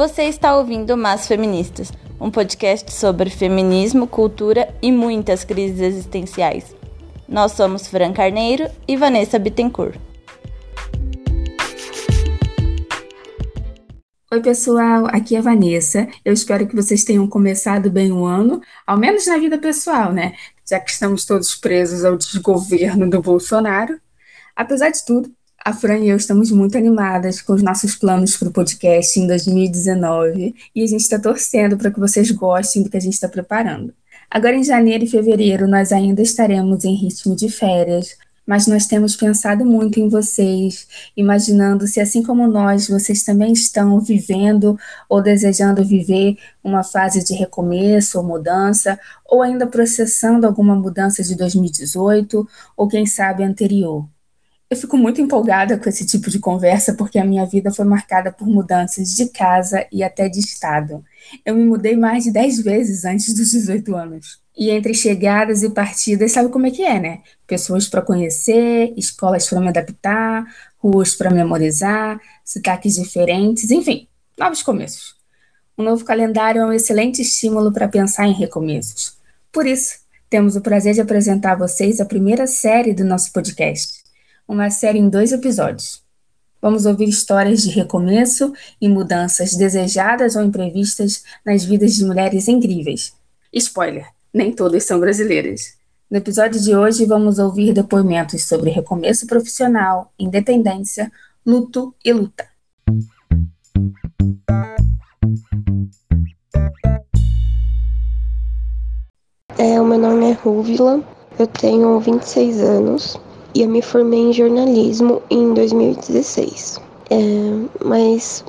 Você está ouvindo Mas Feministas, um podcast sobre feminismo, cultura e muitas crises existenciais. Nós somos Fran Carneiro e Vanessa Bittencourt. Oi, pessoal, aqui é a Vanessa. Eu espero que vocês tenham começado bem o ano, ao menos na vida pessoal, né? Já que estamos todos presos ao desgoverno do Bolsonaro. Apesar de tudo, a Fran e eu estamos muito animadas com os nossos planos para o podcast em 2019 e a gente está torcendo para que vocês gostem do que a gente está preparando. Agora, em janeiro e fevereiro, nós ainda estaremos em ritmo de férias, mas nós temos pensado muito em vocês, imaginando se, assim como nós, vocês também estão vivendo ou desejando viver uma fase de recomeço ou mudança, ou ainda processando alguma mudança de 2018 ou, quem sabe, anterior. Eu fico muito empolgada com esse tipo de conversa porque a minha vida foi marcada por mudanças de casa e até de estado. Eu me mudei mais de 10 vezes antes dos 18 anos. E entre chegadas e partidas, sabe como é que é, né? Pessoas para conhecer, escolas para me adaptar, ruas para memorizar, sotaques diferentes, enfim, novos começos. Um novo calendário é um excelente estímulo para pensar em recomeços. Por isso, temos o prazer de apresentar a vocês a primeira série do nosso podcast uma série em dois episódios. Vamos ouvir histórias de recomeço e mudanças desejadas ou imprevistas nas vidas de mulheres incríveis. Spoiler: nem todas são brasileiras. No episódio de hoje, vamos ouvir depoimentos sobre recomeço profissional, independência, luto e luta. É, o meu nome é Rúvila, eu tenho 26 anos, e eu me formei em jornalismo em 2016. É, mas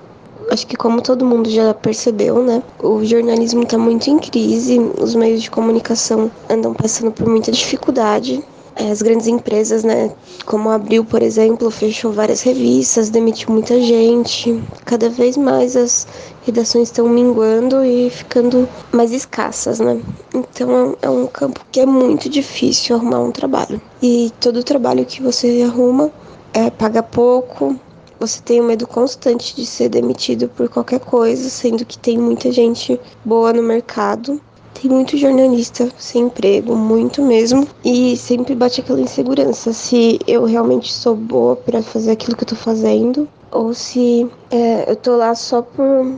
acho que como todo mundo já percebeu, né, o jornalismo está muito em crise, os meios de comunicação andam passando por muita dificuldade. É, as grandes empresas, né, como Abril, por exemplo, fechou várias revistas, demitiu muita gente. Cada vez mais as redações estão minguando e ficando mais escassas, né? Então é um campo que é muito difícil arrumar um trabalho. E todo trabalho que você arruma é, paga pouco, você tem um medo constante de ser demitido por qualquer coisa, sendo que tem muita gente boa no mercado. Tem muito jornalista sem emprego, muito mesmo, e sempre bate aquela insegurança se eu realmente sou boa para fazer aquilo que eu tô fazendo ou se é, eu tô lá só por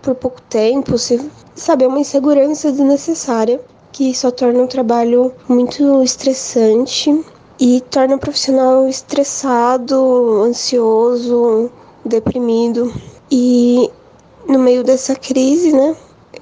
por pouco tempo, se, sabe, é uma insegurança desnecessária que só torna o trabalho muito estressante e torna o profissional estressado, ansioso, deprimido. E no meio dessa crise, né,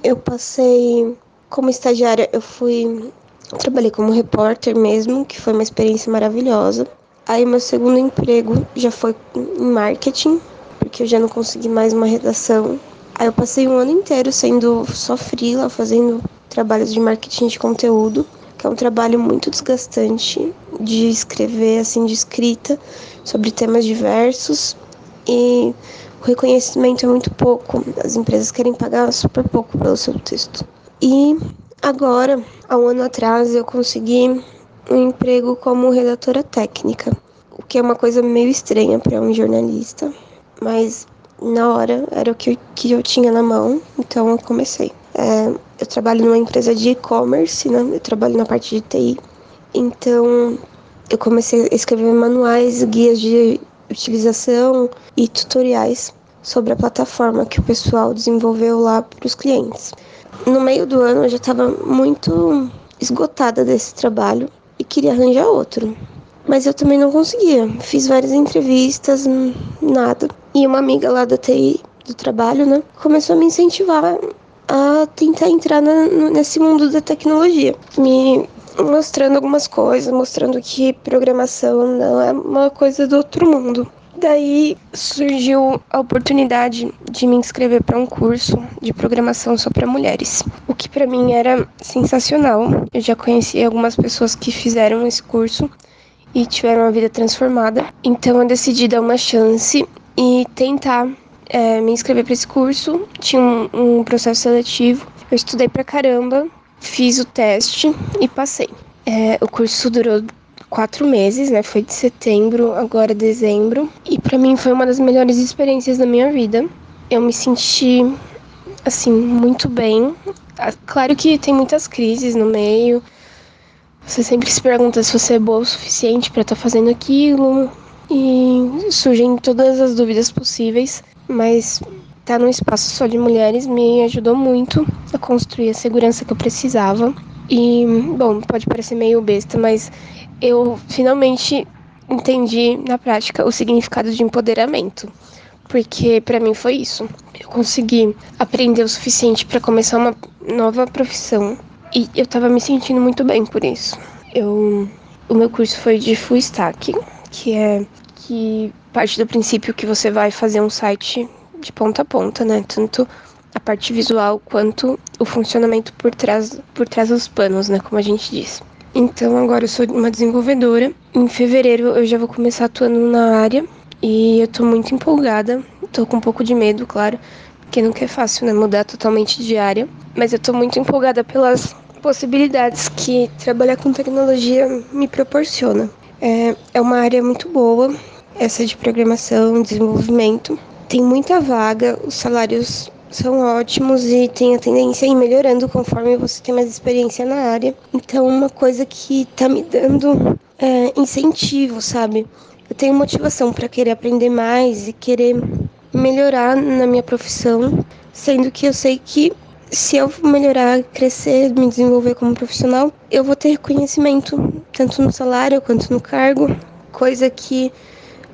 eu passei como estagiária, eu fui trabalhei como repórter mesmo, que foi uma experiência maravilhosa. Aí meu segundo emprego já foi em marketing, porque eu já não consegui mais uma redação Aí eu passei um ano inteiro sendo só freela, fazendo trabalhos de marketing de conteúdo, que é um trabalho muito desgastante de escrever, assim, de escrita sobre temas diversos e o reconhecimento é muito pouco. As empresas querem pagar super pouco pelo seu texto. E agora, há um ano atrás, eu consegui um emprego como redatora técnica, o que é uma coisa meio estranha para um jornalista, mas na hora era o que, que eu tinha na mão, então eu comecei. É, eu trabalho numa empresa de e-commerce, né? Eu trabalho na parte de TI. Então eu comecei a escrever manuais, guias de utilização e tutoriais sobre a plataforma que o pessoal desenvolveu lá para os clientes. No meio do ano eu já estava muito esgotada desse trabalho e queria arranjar outro. Mas eu também não conseguia. Fiz várias entrevistas, nada. E uma amiga lá da TI, do trabalho, né, começou a me incentivar a tentar entrar na, nesse mundo da tecnologia. Me mostrando algumas coisas, mostrando que programação não é uma coisa do outro mundo. Daí surgiu a oportunidade de me inscrever para um curso de programação só para mulheres, o que para mim era sensacional. Eu já conheci algumas pessoas que fizeram esse curso e tiveram a vida transformada, então eu decidi dar uma chance e tentar é, me inscrever para esse curso. Tinha um, um, processo seletivo. Eu estudei pra caramba, fiz o teste e passei. É, o curso durou quatro meses, né? Foi de setembro, agora dezembro. E para mim foi uma das melhores experiências da minha vida. eu me senti assim muito bem. Ah, claro que tem muitas crises no meio. Você sempre se pergunta se você é boa o suficiente para estar tá fazendo aquilo e surgem todas as dúvidas possíveis, mas estar tá num espaço só de mulheres me ajudou muito a construir a segurança que eu precisava. E, bom, pode parecer meio besta, mas eu finalmente entendi na prática o significado de empoderamento porque para mim foi isso. Eu consegui aprender o suficiente para começar uma nova profissão e eu tava me sentindo muito bem por isso. Eu o meu curso foi de full stack, que é que parte do princípio que você vai fazer um site de ponta a ponta, né? Tanto a parte visual quanto o funcionamento por trás por trás dos panos, né, como a gente diz. Então agora eu sou uma desenvolvedora. Em fevereiro eu já vou começar atuando na área e eu tô muito empolgada, tô com um pouco de medo, claro, porque nunca é fácil, né, mudar totalmente de área, mas eu tô muito empolgada pelas possibilidades que trabalhar com tecnologia me proporciona. É, é uma área muito boa, essa de programação, desenvolvimento. Tem muita vaga, os salários são ótimos e tem a tendência a ir melhorando conforme você tem mais experiência na área. Então, uma coisa que tá me dando é, incentivo, sabe? eu tenho motivação para querer aprender mais e querer melhorar na minha profissão, sendo que eu sei que se eu melhorar, crescer, me desenvolver como profissional, eu vou ter reconhecimento tanto no salário quanto no cargo, coisa que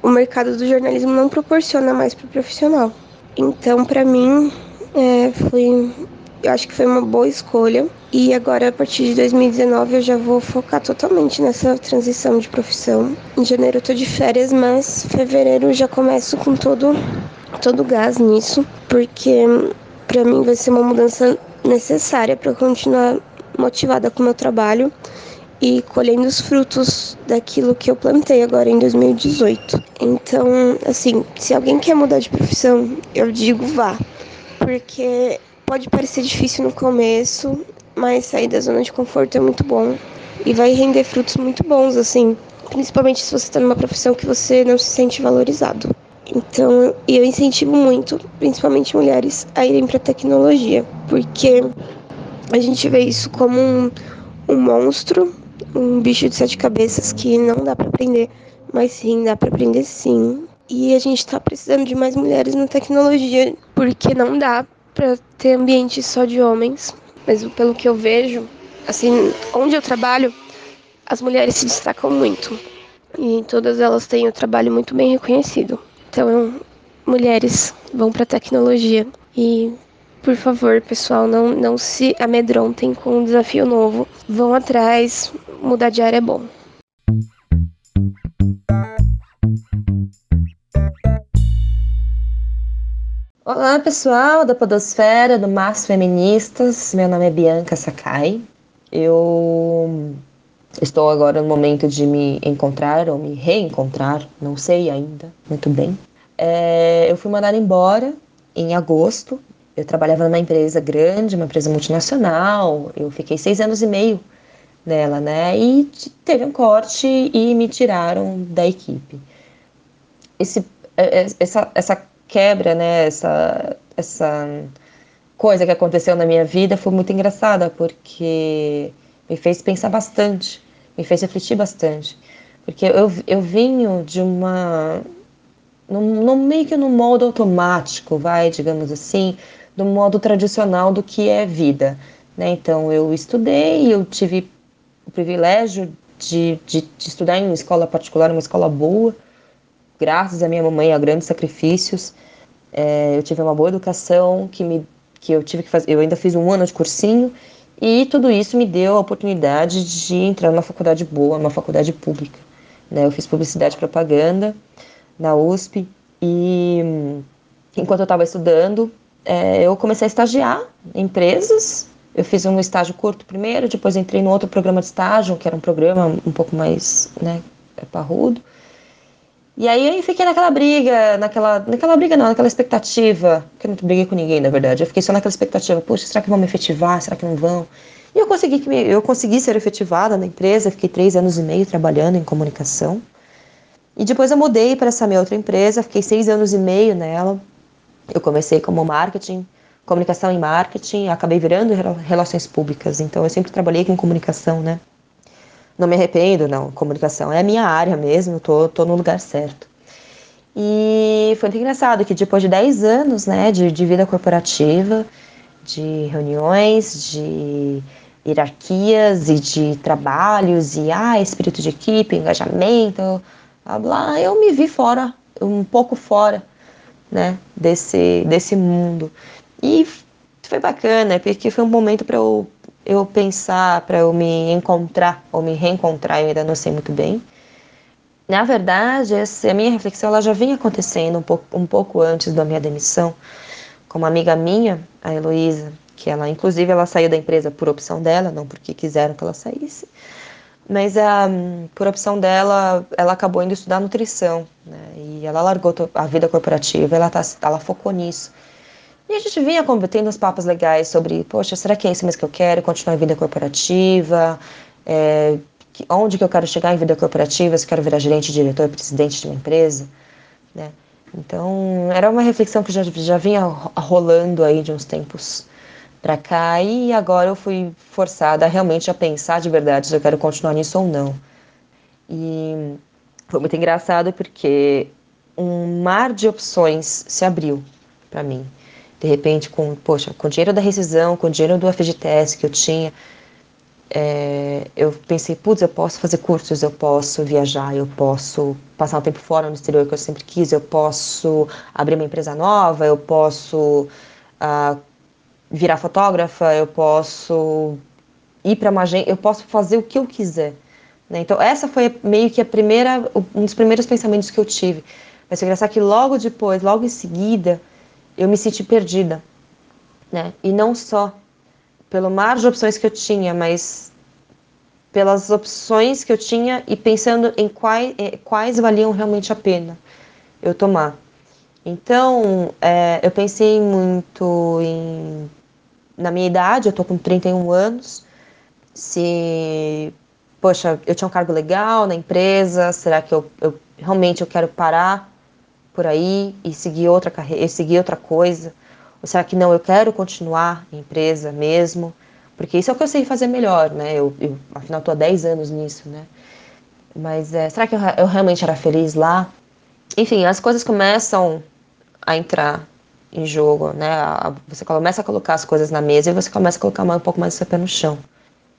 o mercado do jornalismo não proporciona mais para o profissional. Então, para mim, é, foi eu acho que foi uma boa escolha. E agora, a partir de 2019, eu já vou focar totalmente nessa transição de profissão. Em janeiro eu tô de férias, mas fevereiro eu já começo com todo todo gás nisso, porque para mim vai ser uma mudança necessária para continuar motivada com o meu trabalho e colhendo os frutos daquilo que eu plantei agora em 2018. Então, assim, se alguém quer mudar de profissão, eu digo vá, porque Pode parecer difícil no começo, mas sair da zona de conforto é muito bom e vai render frutos muito bons, assim, principalmente se você está numa profissão que você não se sente valorizado. Então, eu incentivo muito, principalmente mulheres, a irem para tecnologia, porque a gente vê isso como um, um monstro, um bicho de sete cabeças que não dá para aprender, mas sim, dá para aprender sim. E a gente está precisando de mais mulheres na tecnologia, porque não dá para ter ambiente só de homens, mas pelo que eu vejo, assim, onde eu trabalho, as mulheres se destacam muito e todas elas têm o trabalho muito bem reconhecido. Então, mulheres vão para a tecnologia e por favor, pessoal, não, não se amedrontem com um desafio novo. Vão atrás, mudar de área é bom. Olá, pessoal da Podosfera, do Mars Feministas. Meu nome é Bianca Sakai. Eu estou agora no momento de me encontrar ou me reencontrar, não sei ainda muito bem. É, eu fui mandada embora em agosto. Eu trabalhava numa empresa grande, uma empresa multinacional. Eu fiquei seis anos e meio nela, né? E teve um corte e me tiraram da equipe. Esse, é, é, essa, essa quebra, né, essa, essa coisa que aconteceu na minha vida foi muito engraçada, porque me fez pensar bastante, me fez refletir bastante. Porque eu, eu vinha de uma. No, no, meio que no modo automático, vai, digamos assim, do modo tradicional do que é vida. Né? Então, eu estudei, eu tive o privilégio de, de, de estudar em uma escola particular, uma escola boa, graças à minha mamãe a grandes sacrifícios. É, eu tive uma boa educação que me que eu tive que fazer. Eu ainda fiz um ano de cursinho e tudo isso me deu a oportunidade de entrar numa faculdade boa, numa faculdade pública. Né? Eu fiz publicidade e propaganda na USP e enquanto eu estava estudando, é, eu comecei a estagiar em empresas. Eu fiz um estágio curto primeiro, depois entrei no outro programa de estágio, que era um programa um pouco mais né, parrudo. E aí eu fiquei naquela briga, naquela, naquela briga não, naquela expectativa, que eu não briguei com ninguém, na verdade. Eu fiquei só naquela expectativa, poxa, será que vão me efetivar? Será que não vão? E eu consegui, que me, eu consegui ser efetivada na empresa, fiquei três anos e meio trabalhando em comunicação. E depois eu mudei para essa minha outra empresa, fiquei seis anos e meio nela. Eu comecei como marketing, comunicação e marketing, acabei virando relações públicas. Então eu sempre trabalhei com comunicação, né? Não me arrependo, não. Comunicação é a minha área mesmo, tô, tô no lugar certo. E foi muito engraçado que depois de 10 anos, né, de, de vida corporativa, de reuniões, de hierarquias e de trabalhos e ah, espírito de equipe, engajamento, blá blá, eu me vi fora, um pouco fora, né, desse desse mundo. E foi bacana, porque foi um momento para eu eu pensar, para eu me encontrar ou me reencontrar, eu ainda não sei muito bem. Na verdade, essa, a minha reflexão ela já vinha acontecendo um pouco, um pouco antes da minha demissão. Com uma amiga minha, a Heloísa, que ela, inclusive, ela saiu da empresa por opção dela, não porque quiseram que ela saísse, mas a, um, por opção dela, ela acabou indo estudar nutrição, né? E ela largou a vida corporativa, ela, tá, ela focou nisso. E a gente vinha tendo uns papos legais sobre, poxa, será que é isso mesmo que eu quero? Continuar a vida corporativa? É, onde que eu quero chegar em vida corporativa? Se eu quero virar gerente, diretor, presidente de uma empresa? Né? Então, era uma reflexão que já, já vinha rolando aí de uns tempos para cá e agora eu fui forçada realmente a pensar de verdade se eu quero continuar nisso ou não. E foi muito engraçado porque um mar de opções se abriu para mim de repente, com, poxa, com o dinheiro da rescisão, com o dinheiro do FGTS que eu tinha, é, eu pensei, putz, eu posso fazer cursos, eu posso viajar, eu posso passar um tempo fora no exterior que eu sempre quis, eu posso abrir uma empresa nova, eu posso uh, virar fotógrafa, eu posso ir para uma agência, eu posso fazer o que eu quiser. Né? Então, essa foi meio que a primeira, um dos primeiros pensamentos que eu tive. Mas é engraçado que logo depois, logo em seguida, eu me senti perdida, né? E não só pelo mar de opções que eu tinha, mas pelas opções que eu tinha e pensando em quais, quais valiam realmente a pena eu tomar. Então, é, eu pensei muito em. Na minha idade, eu tô com 31 anos. Se. Poxa, eu tinha um cargo legal na empresa, será que eu, eu realmente eu quero parar por aí e seguir outra carreira, seguir outra coisa? Ou será que não, eu quero continuar em empresa mesmo? Porque isso é o que eu sei fazer melhor, né? Eu, eu afinal, estou há 10 anos nisso, né? Mas é, será que eu, eu realmente era feliz lá? Enfim, as coisas começam a entrar em jogo, né? Você começa a colocar as coisas na mesa e você começa a colocar um pouco mais o seu pé no chão.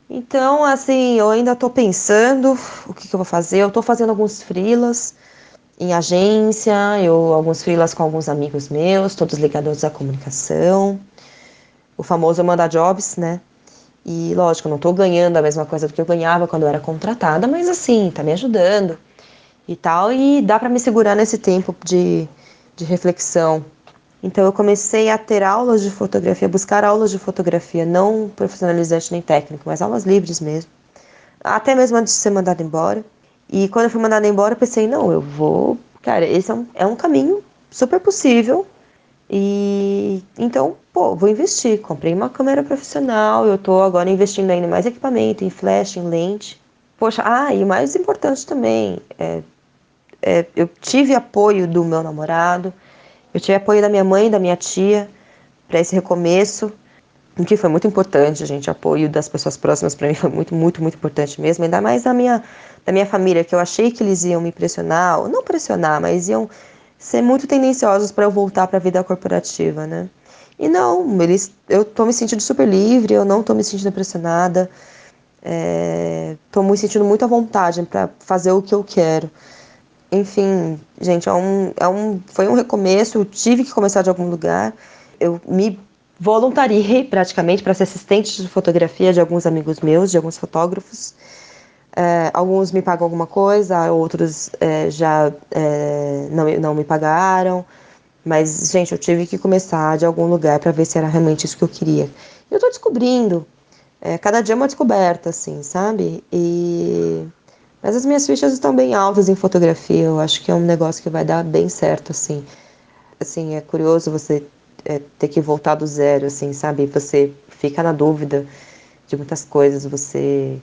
Então, assim, eu ainda estou pensando o que, que, eu vou fazer. Eu estou fazendo alguns frilas, em agência, eu alguns freelas com alguns amigos meus, todos ligados à comunicação. O famoso mandar jobs, né? E lógico, não estou ganhando a mesma coisa do que eu ganhava quando eu era contratada, mas assim, tá me ajudando e tal, e dá para me segurar nesse tempo de, de reflexão. Então eu comecei a ter aulas de fotografia, buscar aulas de fotografia, não profissionalizante nem técnico, mas aulas livres mesmo. Até mesmo antes de ser mandado embora. E quando eu fui mandada embora, eu pensei, não, eu vou. Cara, esse é um, é um caminho super possível. E então, pô, vou investir. Comprei uma câmera profissional, eu tô agora investindo ainda mais equipamento, em flash, em lente. Poxa, ah, e mais importante também, é, é, eu tive apoio do meu namorado, eu tive apoio da minha mãe da minha tia para esse recomeço, o que foi muito importante, gente. O apoio das pessoas próximas para mim foi muito, muito, muito importante mesmo, ainda mais da minha da minha família, que eu achei que eles iam me pressionar, ou não pressionar, mas iam ser muito tendenciosos para eu voltar para a vida corporativa, né? E não, eles, eu tô me sentindo super livre, eu não tô me sentindo pressionada, é, tô me sentindo muito à vontade para fazer o que eu quero. Enfim, gente, é um, é um, foi um recomeço, eu tive que começar de algum lugar. Eu me voluntariei praticamente para ser assistente de fotografia de alguns amigos meus, de alguns fotógrafos. É, alguns me pagam alguma coisa, outros é, já é, não, não me pagaram. Mas, gente, eu tive que começar de algum lugar para ver se era realmente isso que eu queria. Eu tô descobrindo. Cada dia é uma descoberta, assim, sabe? E... Mas as minhas fichas estão bem altas em fotografia. Eu acho que é um negócio que vai dar bem certo, assim. Assim, é curioso você é, ter que voltar do zero, assim, sabe? Você fica na dúvida de muitas coisas, você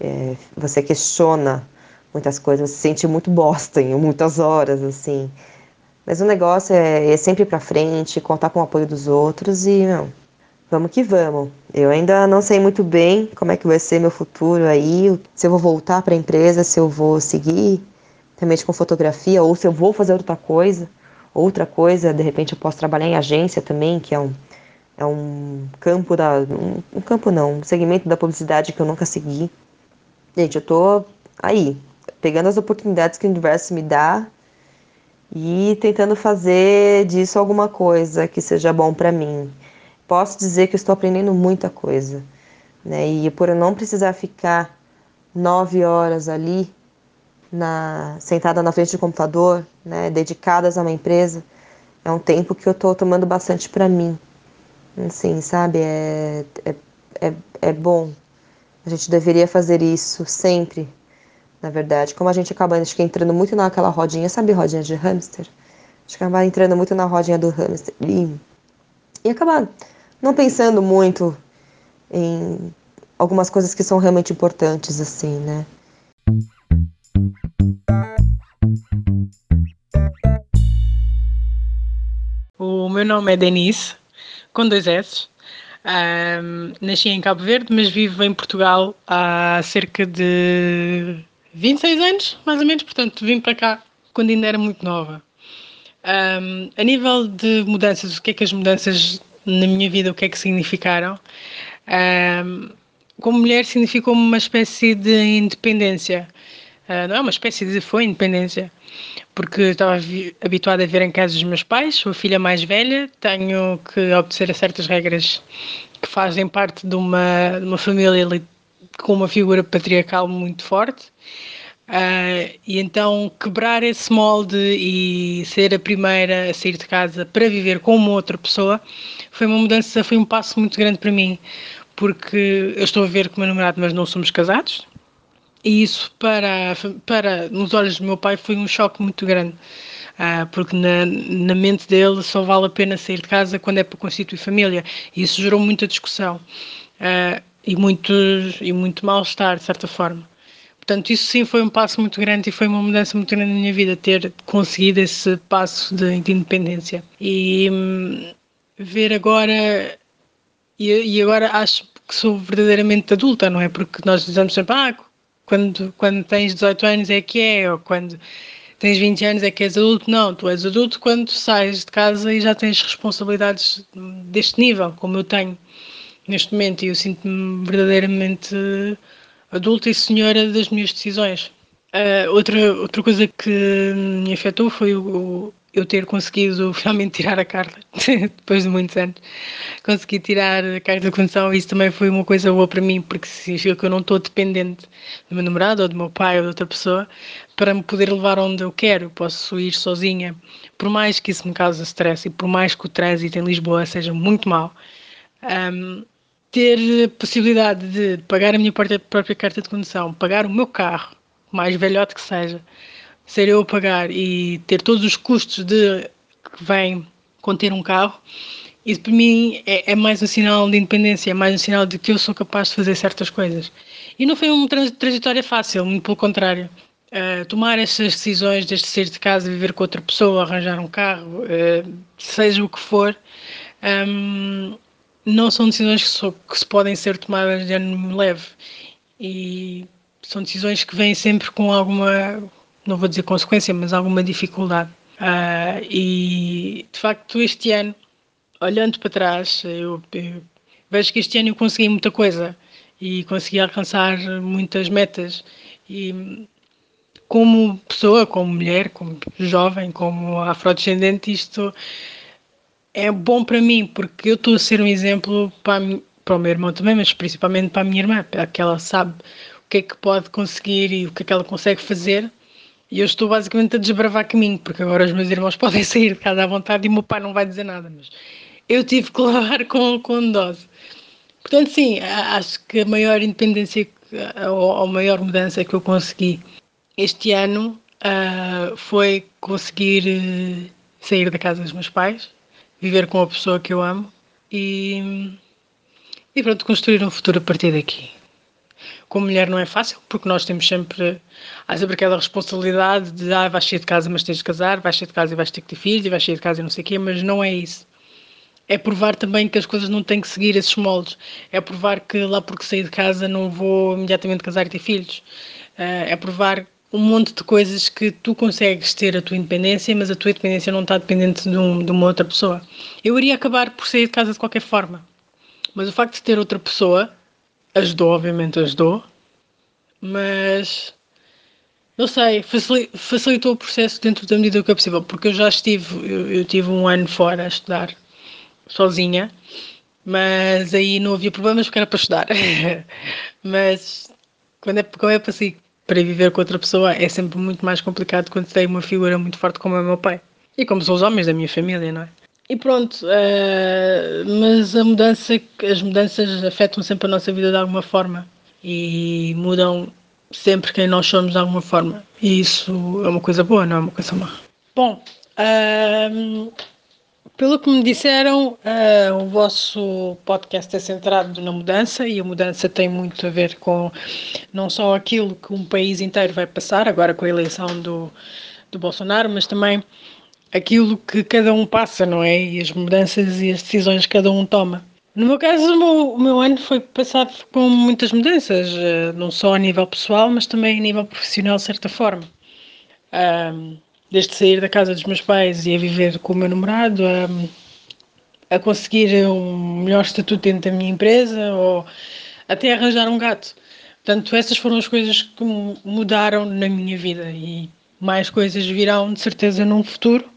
é, você questiona muitas coisas, você se sente muito bosta em muitas horas, assim. Mas o negócio é, é sempre para frente, contar com o apoio dos outros e, não, vamos que vamos. Eu ainda não sei muito bem como é que vai ser meu futuro aí, se eu vou voltar para a empresa, se eu vou seguir realmente com fotografia ou se eu vou fazer outra coisa. Outra coisa, de repente eu posso trabalhar em agência também, que é um, é um campo da. Um, um campo não, um segmento da publicidade que eu nunca segui. Gente, eu tô aí, pegando as oportunidades que o universo me dá e tentando fazer disso alguma coisa que seja bom para mim. Posso dizer que estou aprendendo muita coisa, né? E por eu não precisar ficar nove horas ali na, sentada na frente do computador, né, dedicadas a uma empresa, é um tempo que eu estou tomando bastante para mim. Assim, sabe? É, é, é, é bom. A gente deveria fazer isso sempre, na verdade. Como a gente acaba acho que, entrando muito naquela rodinha, sabe rodinha de hamster? A gente acaba entrando muito na rodinha do hamster e, e acaba não pensando muito em algumas coisas que são realmente importantes, assim, né? O meu nome é Denise, com dois S. Um, nasci em Cabo Verde, mas vivo em Portugal há cerca de 26 anos, mais ou menos. Portanto, vim para cá quando ainda era muito nova. Um, a nível de mudanças, o que é que as mudanças na minha vida, o que é que significaram? Um, como mulher, significou uma espécie de independência. Uh, não é uma espécie de foi independência porque estava habituada a ver em casa dos meus pais, sou a filha mais velha, tenho que obedecer a certas regras que fazem parte de uma, de uma família com uma figura patriarcal muito forte. Uh, e então quebrar esse molde e ser a primeira a sair de casa para viver como outra pessoa foi uma mudança, foi um passo muito grande para mim, porque eu estou a ver com o meu namorado, mas não somos casados, e isso, para, para, nos olhos do meu pai, foi um choque muito grande. Uh, porque na, na mente dele só vale a pena sair de casa quando é para constituir família. E isso gerou muita discussão uh, e, muito, e muito mal-estar, de certa forma. Portanto, isso sim foi um passo muito grande e foi uma mudança muito grande na minha vida, ter conseguido esse passo de, de independência. E hum, ver agora, e, e, agora acho que sou verdadeiramente adulta, não é? Porque nós dizemos sempre, ah, quando, quando tens 18 anos é que é, ou quando tens 20 anos é que és adulto. Não, tu és adulto quando sais de casa e já tens responsabilidades deste nível, como eu tenho neste momento, e eu sinto-me verdadeiramente adulta e senhora das minhas decisões. Uh, outra, outra coisa que me afetou foi o, eu ter conseguido finalmente tirar a carta, depois de muitos anos, consegui tirar a carta de condução e isso também foi uma coisa boa para mim, porque significa que eu não estou dependente do meu namorado ou do meu pai ou de outra pessoa para me poder levar onde eu quero, posso ir sozinha, por mais que isso me cause stress e por mais que o trânsito em Lisboa seja muito mau, um, ter a possibilidade de pagar a minha própria carta de condução, pagar o meu carro, mais velhote que seja, ser eu a pagar e ter todos os custos de que vem conter um carro, isso para mim é, é, mais um sinal de independência, é mais um sinal de que eu sou capaz de fazer certas coisas. E não foi uma trajetória fácil, muito pelo contrário. Uh, tomar essas decisões, desde sair de casa, viver com outra pessoa, arranjar um carro, uh, seja o que for, um, não são decisões que, que, se podem ser tomadas de ânimo leve. E são decisões que vêm sempre com alguma não vou dizer consequência, mas alguma dificuldade. Uh, e de facto, este ano, olhando para trás, eu, eu, vejo que este ano eu consegui muita coisa e consegui alcançar muitas metas. E como pessoa, como mulher, como jovem, como afrodescendente, isto é bom para mim, porque eu estou a ser um exemplo para, para o meu irmão também, mas principalmente para a minha irmã, que ela sabe o que é que pode conseguir e o que é que ela consegue fazer e eu estou basicamente a desbravar caminho, porque agora os meus irmãos podem sair de casa à vontade e o meu pai não vai dizer nada, mas eu tive que levar com, com dose. Portanto, sim, acho que a maior independência ou a maior mudança que eu consegui este ano uh, foi conseguir uh, sair da casa dos meus pais, viver com a pessoa que eu amo e, e pronto, construir um futuro a partir daqui. como mulher não é fácil, porque nós temos sempre, há sempre aquela responsabilidade de, ah, vais sair de casa, mas tens de casar, vais sair de casa e vais ter que ter filhos, e vais sair de casa e não sei o quê, mas não é isso. É provar também que as coisas não têm que seguir esses moldes. É provar que lá porque saí de casa não vou imediatamente casar e ter filhos. Eh, é provar um monte de coisas que tu consegues ter a tua independência, mas a tua independência não está dependente de, um, de uma outra pessoa. Eu iria acabar por sair de casa de qualquer forma, mas o facto de ter outra pessoa ajudou, obviamente ajudou, mas não sei, facilitou o processo dentro da medida que é possível, porque eu já estive, eu, eu tive um ano fora a estudar sozinha, mas aí não havia problemas porque era para estudar. mas quando é, quando é para, para viver com outra pessoa é sempre muito mais complicado quando tem uma figura muito forte como é o meu pai. E como são os homens da minha família, não é? E pronto, uh, mas a mudança, as mudanças afetam sempre a nossa vida de alguma forma e mudam sempre quem nós somos de alguma forma. E isso é uma coisa boa, não é uma coisa má. Bom, uh, pelo que me disseram, uh, o vosso podcast é centrado na mudança e a mudança tem muito a ver com não só aquilo que um país inteiro vai passar, agora com a eleição do, do Bolsonaro, mas também aquilo que cada um passa, não é? E as mudanças e as decisões que cada um toma. No meu caso, o meu, o meu ano foi passado com muitas mudanças, eh, não só a nível pessoal, mas também a nível profissional, de certa forma. Desde sair da casa dos meus pais e a viver com o meu namorado, a, a conseguir um melhor estatuto dentro da minha empresa ou até arranjar um gato. Portanto, essas foram as coisas que mudaram na minha vida e mais coisas virão de certeza num futuro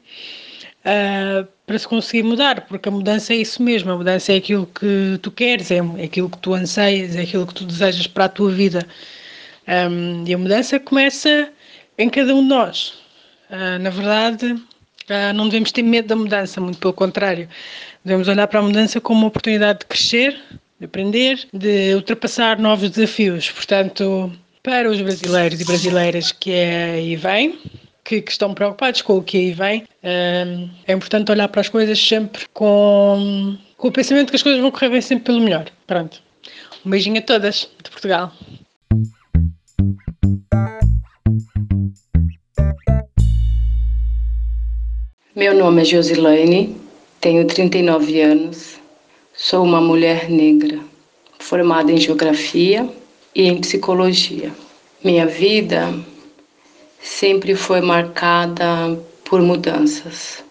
uh, para se conseguir mudar, porque a mudança é isso mesmo, a mudança é aquilo que tu queres, é, é aquilo que tu anseias, é aquilo que tu desejas para a tua vida. Um, e a mudança começa em cada um de nós. Uh, na verdade, uh, não devemos ter medo da mudança, muito pelo contrário. Devemos olhar para a mudança como uma oportunidade de crescer, de aprender, de ultrapassar novos desafios. Portanto, para os brasileiros e brasileiras que é aí vem, que, que, estão preocupados com o que aí vem, um, é importante olhar para as coisas sempre com, com o pensamento que as coisas vão correr bem sempre pelo melhor. Pronto. Um beijinho a todas de Portugal. Meu nome é Josilane, tenho 39 anos, sou uma mulher negra, formada em geografia e em psicologia. Minha vida sempre foi marcada por mudanças.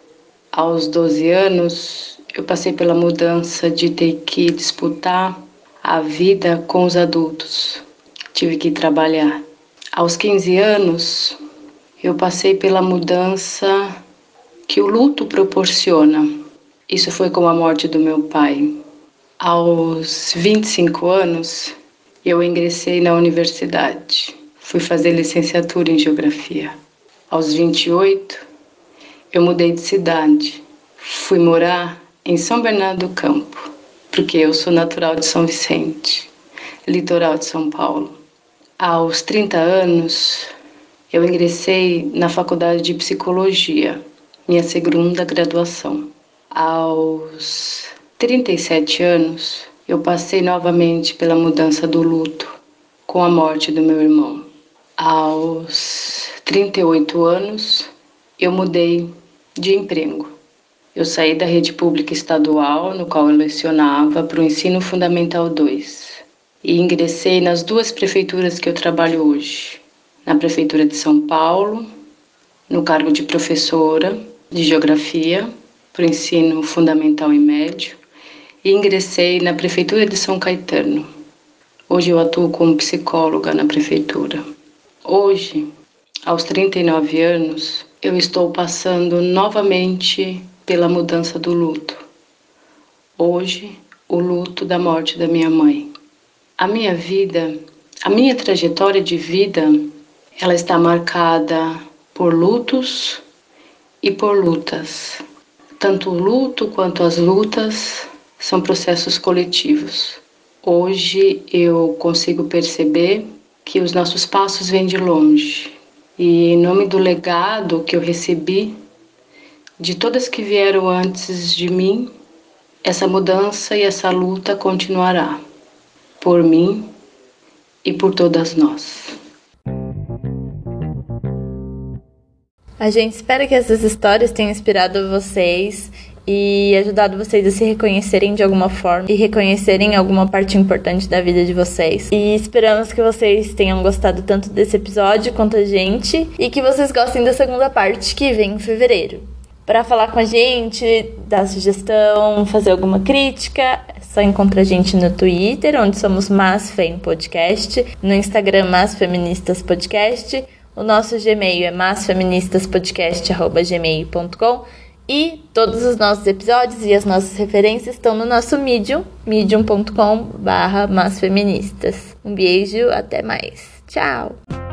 Aos 12 anos, eu passei pela mudança de ter que disputar a vida com os adultos. Tive que trabalhar. Aos 15 anos, eu passei pela mudança que o luto proporciona. Isso foi com a morte do meu pai. Aos 25 anos, eu ingressei na universidade. Fui fazer licenciatura em geografia. Aos 28, eu mudei de cidade. Fui morar em São Bernardo do Campo, porque eu sou natural de São Vicente, litoral de São Paulo. Aos 30 anos, eu ingressei na faculdade de psicologia, minha segunda graduação. Aos 37 anos, eu passei novamente pela mudança do luto com a morte do meu irmão. Aos 38 anos, eu mudei de emprego. Eu saí da rede pública estadual, no qual eu lecionava, para o ensino fundamental 2 e ingressei nas duas prefeituras que eu trabalho hoje. Na prefeitura de São Paulo, no cargo de professora de geografia para o ensino fundamental e médio, e ingressei na prefeitura de São Caetano. Hoje eu atuo como psicóloga na prefeitura. Hoje, aos 39 anos, eu estou passando novamente pela mudança do luto. Hoje, o luto da morte da minha mãe. A minha vida, a minha trajetória de vida, ela está marcada por lutos e por lutas. Tanto o luto quanto as lutas são processos coletivos. Hoje eu consigo perceber que os nossos passos vêm de longe. E em nome do legado que eu recebi de todas que vieram antes de mim, essa mudança e essa luta continuará por mim e por todas nós. A gente espera que essas histórias tenham inspirado vocês e ajudado vocês a se reconhecerem de alguma forma e reconhecerem alguma parte importante da vida de vocês. E esperamos que vocês tenham gostado tanto desse episódio quanto a gente e que vocês gostem da segunda parte que vem em fevereiro. Para falar com a gente, dar sugestão, fazer alguma crítica, é só encontrar a gente no Twitter, onde somos Masfem Podcast, no Instagram Mas Feministas Podcast, o nosso Gmail é masfeministaspodcast.gmail.com e todos os nossos episódios e as nossas referências estão no nosso Medium, medium.com barra masfeministas. Um beijo, até mais. Tchau!